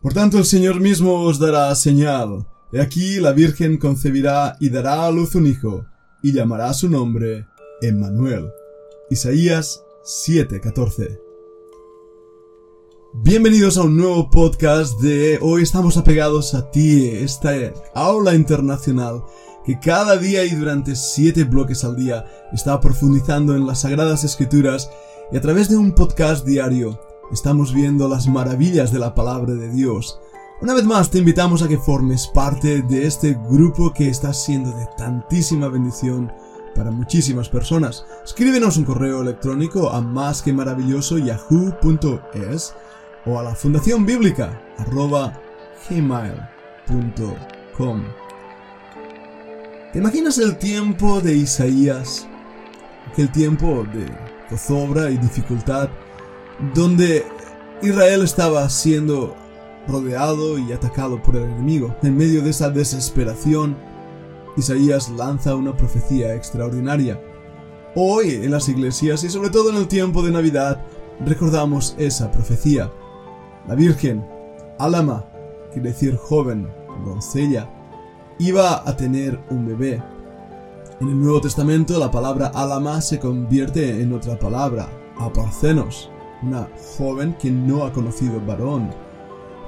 Por tanto el Señor mismo os dará señal. He aquí la Virgen concebirá y dará a luz un hijo, y llamará su nombre Emmanuel. Isaías 7:14 Bienvenidos a un nuevo podcast de Hoy estamos apegados a ti, esta aula internacional que cada día y durante siete bloques al día está profundizando en las sagradas escrituras y a través de un podcast diario estamos viendo las maravillas de la palabra de Dios. Una vez más te invitamos a que formes parte de este grupo que está siendo de tantísima bendición para muchísimas personas. Escríbenos un correo electrónico a más que maravilloso yahoo.es o a la fundación bíblica arroba gmail.com. ¿Te imaginas el tiempo de Isaías? Aquel tiempo de zozobra y dificultad donde Israel estaba siendo rodeado y atacado por el enemigo. En medio de esa desesperación, Isaías lanza una profecía extraordinaria. Hoy en las iglesias y sobre todo en el tiempo de Navidad recordamos esa profecía. La Virgen, Alama, quiere decir joven, doncella, iba a tener un bebé. En el Nuevo Testamento la palabra Alama se convierte en otra palabra, aparcenos, una joven que no ha conocido varón.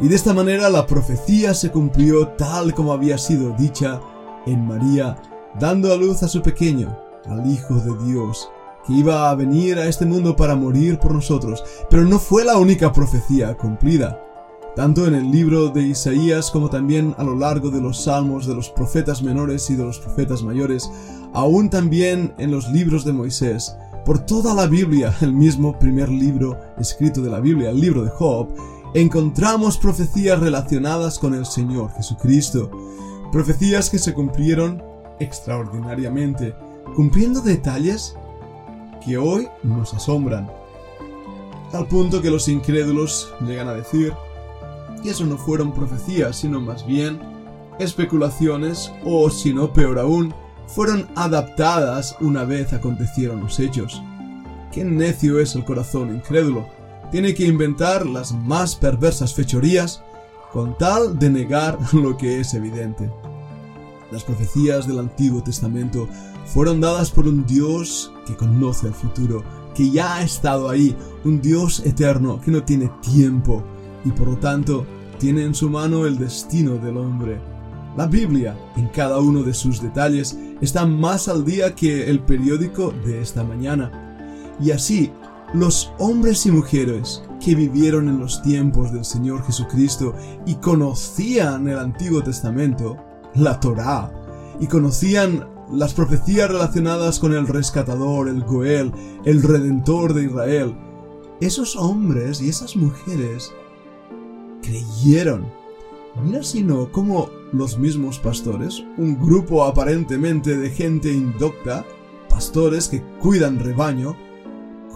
Y de esta manera la profecía se cumplió tal como había sido dicha en María, dando a luz a su pequeño, al Hijo de Dios, que iba a venir a este mundo para morir por nosotros. Pero no fue la única profecía cumplida. Tanto en el libro de Isaías como también a lo largo de los salmos de los profetas menores y de los profetas mayores, aún también en los libros de Moisés, por toda la Biblia, el mismo primer libro escrito de la Biblia, el libro de Job, encontramos profecías relacionadas con el Señor Jesucristo. Profecías que se cumplieron extraordinariamente, cumpliendo detalles que hoy nos asombran. Al punto que los incrédulos llegan a decir que eso no fueron profecías, sino más bien especulaciones o, si no peor aún, fueron adaptadas una vez acontecieron los hechos. Qué necio es el corazón incrédulo. Tiene que inventar las más perversas fechorías con tal de negar lo que es evidente. Las profecías del Antiguo Testamento fueron dadas por un Dios que conoce el futuro, que ya ha estado ahí, un Dios eterno que no tiene tiempo y por lo tanto tiene en su mano el destino del hombre. La Biblia, en cada uno de sus detalles, está más al día que el periódico de esta mañana. Y así, los hombres y mujeres que vivieron en los tiempos del Señor Jesucristo y conocían el Antiguo Testamento, la Torá, y conocían las profecías relacionadas con el rescatador, el Goel, el redentor de Israel, esos hombres y esas mujeres creyeron. Mira si no, como los mismos pastores, un grupo aparentemente de gente indocta, pastores que cuidan rebaño,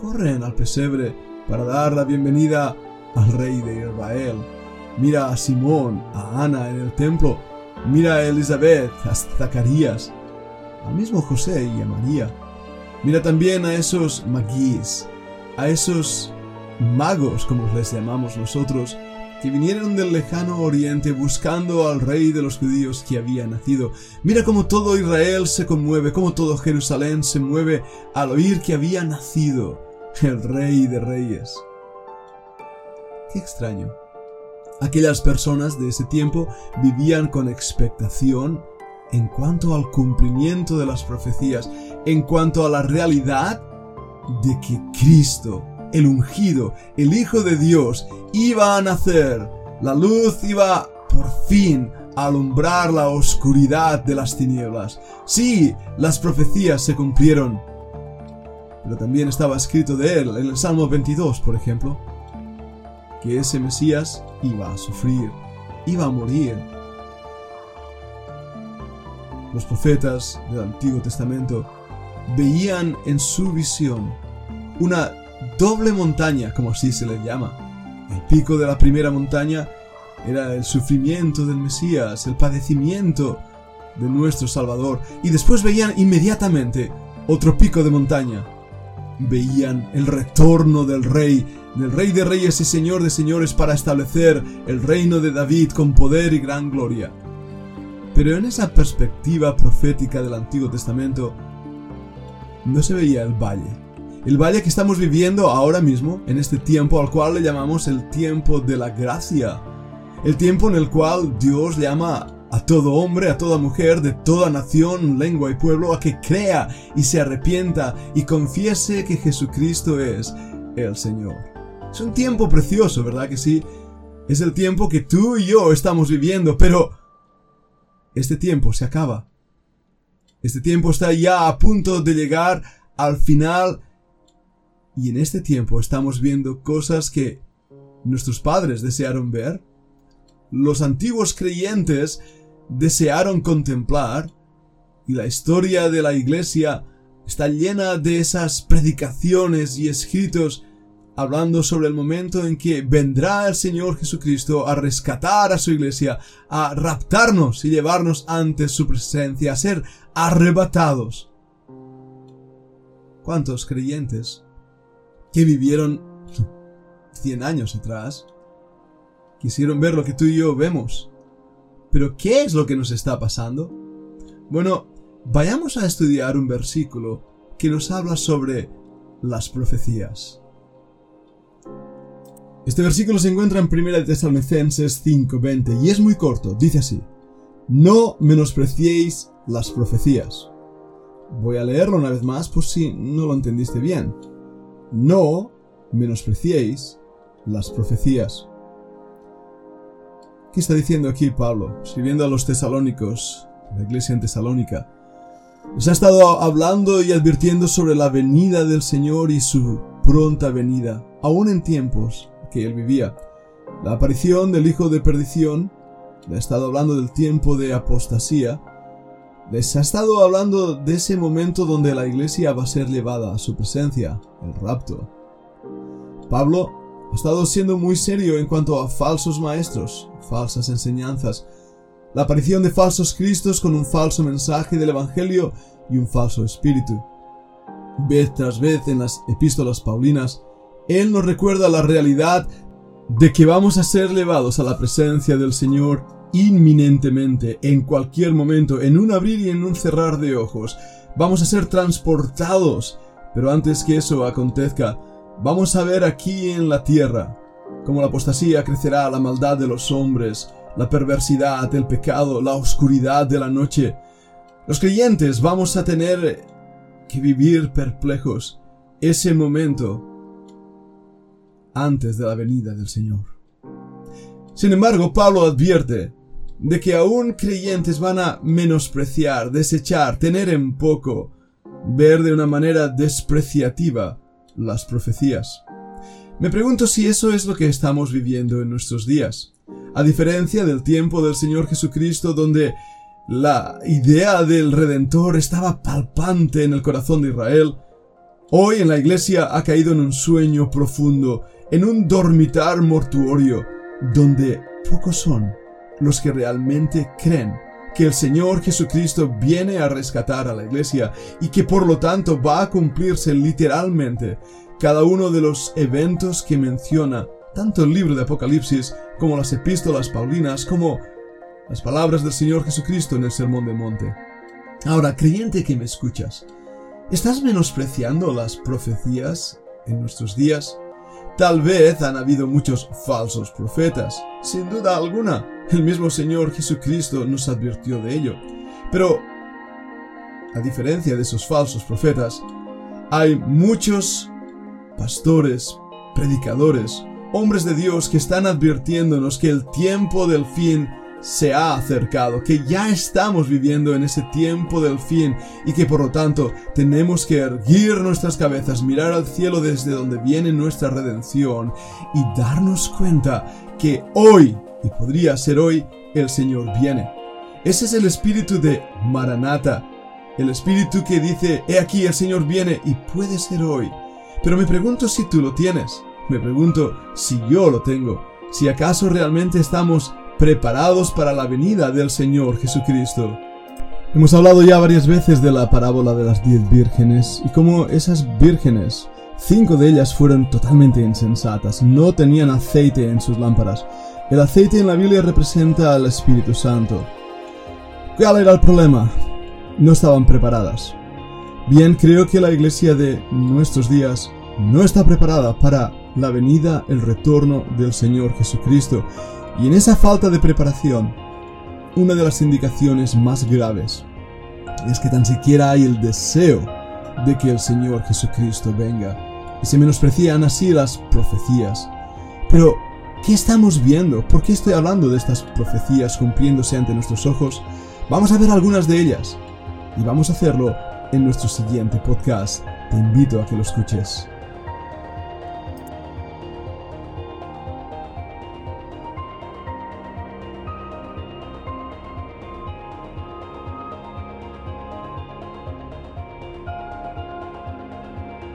corren al pesebre para dar la bienvenida al rey de Israel. Mira a Simón, a Ana en el templo, mira a Elizabeth, a Zacarías, al mismo José y a María. Mira también a esos maguís, a esos magos, como les llamamos nosotros, que vinieron del lejano oriente buscando al rey de los judíos que había nacido. Mira cómo todo Israel se conmueve, cómo todo Jerusalén se mueve al oír que había nacido el rey de reyes. Qué extraño. Aquellas personas de ese tiempo vivían con expectación en cuanto al cumplimiento de las profecías, en cuanto a la realidad de que Cristo el ungido, el Hijo de Dios, iba a nacer. La luz iba por fin a alumbrar la oscuridad de las tinieblas. Sí, las profecías se cumplieron. Pero también estaba escrito de él en el Salmo 22, por ejemplo, que ese Mesías iba a sufrir, iba a morir. Los profetas del Antiguo Testamento veían en su visión una doble montaña, como así se le llama. El pico de la primera montaña era el sufrimiento del Mesías, el padecimiento de nuestro Salvador, y después veían inmediatamente otro pico de montaña, veían el retorno del rey, del rey de reyes y señor de señores para establecer el reino de David con poder y gran gloria. Pero en esa perspectiva profética del Antiguo Testamento no se veía el valle. El valle que estamos viviendo ahora mismo, en este tiempo al cual le llamamos el tiempo de la gracia. El tiempo en el cual Dios llama a todo hombre, a toda mujer, de toda nación, lengua y pueblo, a que crea y se arrepienta y confiese que Jesucristo es el Señor. Es un tiempo precioso, ¿verdad que sí? Es el tiempo que tú y yo estamos viviendo, pero este tiempo se acaba. Este tiempo está ya a punto de llegar al final y en este tiempo estamos viendo cosas que nuestros padres desearon ver, los antiguos creyentes desearon contemplar y la historia de la iglesia está llena de esas predicaciones y escritos hablando sobre el momento en que vendrá el Señor Jesucristo a rescatar a su iglesia, a raptarnos y llevarnos ante su presencia, a ser arrebatados. ¿Cuántos creyentes que vivieron 100 años atrás quisieron ver lo que tú y yo vemos? Pero ¿qué es lo que nos está pasando? Bueno, vayamos a estudiar un versículo que nos habla sobre las profecías. Este versículo se encuentra en 1 Tesalonicenses 5:20 y es muy corto, dice así: No menospreciéis las profecías. Voy a leerlo una vez más por si no lo entendiste bien. No menospreciéis las profecías. ¿Qué está diciendo aquí Pablo? Escribiendo a los tesalónicos, la iglesia en Tesalónica. Les ha estado hablando y advirtiendo sobre la venida del Señor y su pronta venida, aún en tiempos que él vivía. La aparición del Hijo de Perdición, le ha estado hablando del tiempo de apostasía, les ha estado hablando de ese momento donde la iglesia va a ser llevada a su presencia, el rapto. Pablo ha estado siendo muy serio en cuanto a falsos maestros, falsas enseñanzas, la aparición de falsos cristos con un falso mensaje del Evangelio y un falso espíritu. Vez tras vez en las epístolas paulinas, él nos recuerda la realidad de que vamos a ser llevados a la presencia del Señor inminentemente, en cualquier momento, en un abrir y en un cerrar de ojos. Vamos a ser transportados. Pero antes que eso acontezca, Vamos a ver aquí en la tierra cómo la apostasía crecerá la maldad de los hombres, la perversidad, el pecado, la oscuridad de la noche. Los creyentes vamos a tener que vivir perplejos ese momento antes de la venida del Señor. Sin embargo, Pablo advierte de que aún creyentes van a menospreciar, desechar, tener en poco, ver de una manera despreciativa las profecías. Me pregunto si eso es lo que estamos viviendo en nuestros días. A diferencia del tiempo del Señor Jesucristo donde la idea del Redentor estaba palpante en el corazón de Israel, hoy en la iglesia ha caído en un sueño profundo, en un dormitar mortuorio, donde pocos son los que realmente creen que el Señor Jesucristo viene a rescatar a la iglesia y que por lo tanto va a cumplirse literalmente cada uno de los eventos que menciona tanto el libro de Apocalipsis como las epístolas paulinas como las palabras del Señor Jesucristo en el Sermón del Monte. Ahora, creyente que me escuchas, ¿estás menospreciando las profecías en nuestros días? Tal vez han habido muchos falsos profetas, sin duda alguna. El mismo Señor Jesucristo nos advirtió de ello. Pero, a diferencia de esos falsos profetas, hay muchos pastores, predicadores, hombres de Dios que están advirtiéndonos que el tiempo del fin se ha acercado, que ya estamos viviendo en ese tiempo del fin y que por lo tanto tenemos que erguir nuestras cabezas, mirar al cielo desde donde viene nuestra redención y darnos cuenta que hoy, y podría ser hoy, el Señor viene. Ese es el espíritu de Maranata, el espíritu que dice, he aquí el Señor viene y puede ser hoy. Pero me pregunto si tú lo tienes, me pregunto si yo lo tengo, si acaso realmente estamos preparados para la venida del Señor Jesucristo. Hemos hablado ya varias veces de la parábola de las diez vírgenes y cómo esas vírgenes, cinco de ellas fueron totalmente insensatas, no tenían aceite en sus lámparas. El aceite en la Biblia representa al Espíritu Santo. ¿Cuál era el problema? No estaban preparadas. Bien, creo que la iglesia de nuestros días no está preparada para la venida, el retorno del Señor Jesucristo. Y en esa falta de preparación, una de las indicaciones más graves es que tan siquiera hay el deseo de que el Señor Jesucristo venga. Y se menosprecian así las profecías. Pero, ¿qué estamos viendo? ¿Por qué estoy hablando de estas profecías cumpliéndose ante nuestros ojos? Vamos a ver algunas de ellas. Y vamos a hacerlo en nuestro siguiente podcast. Te invito a que lo escuches.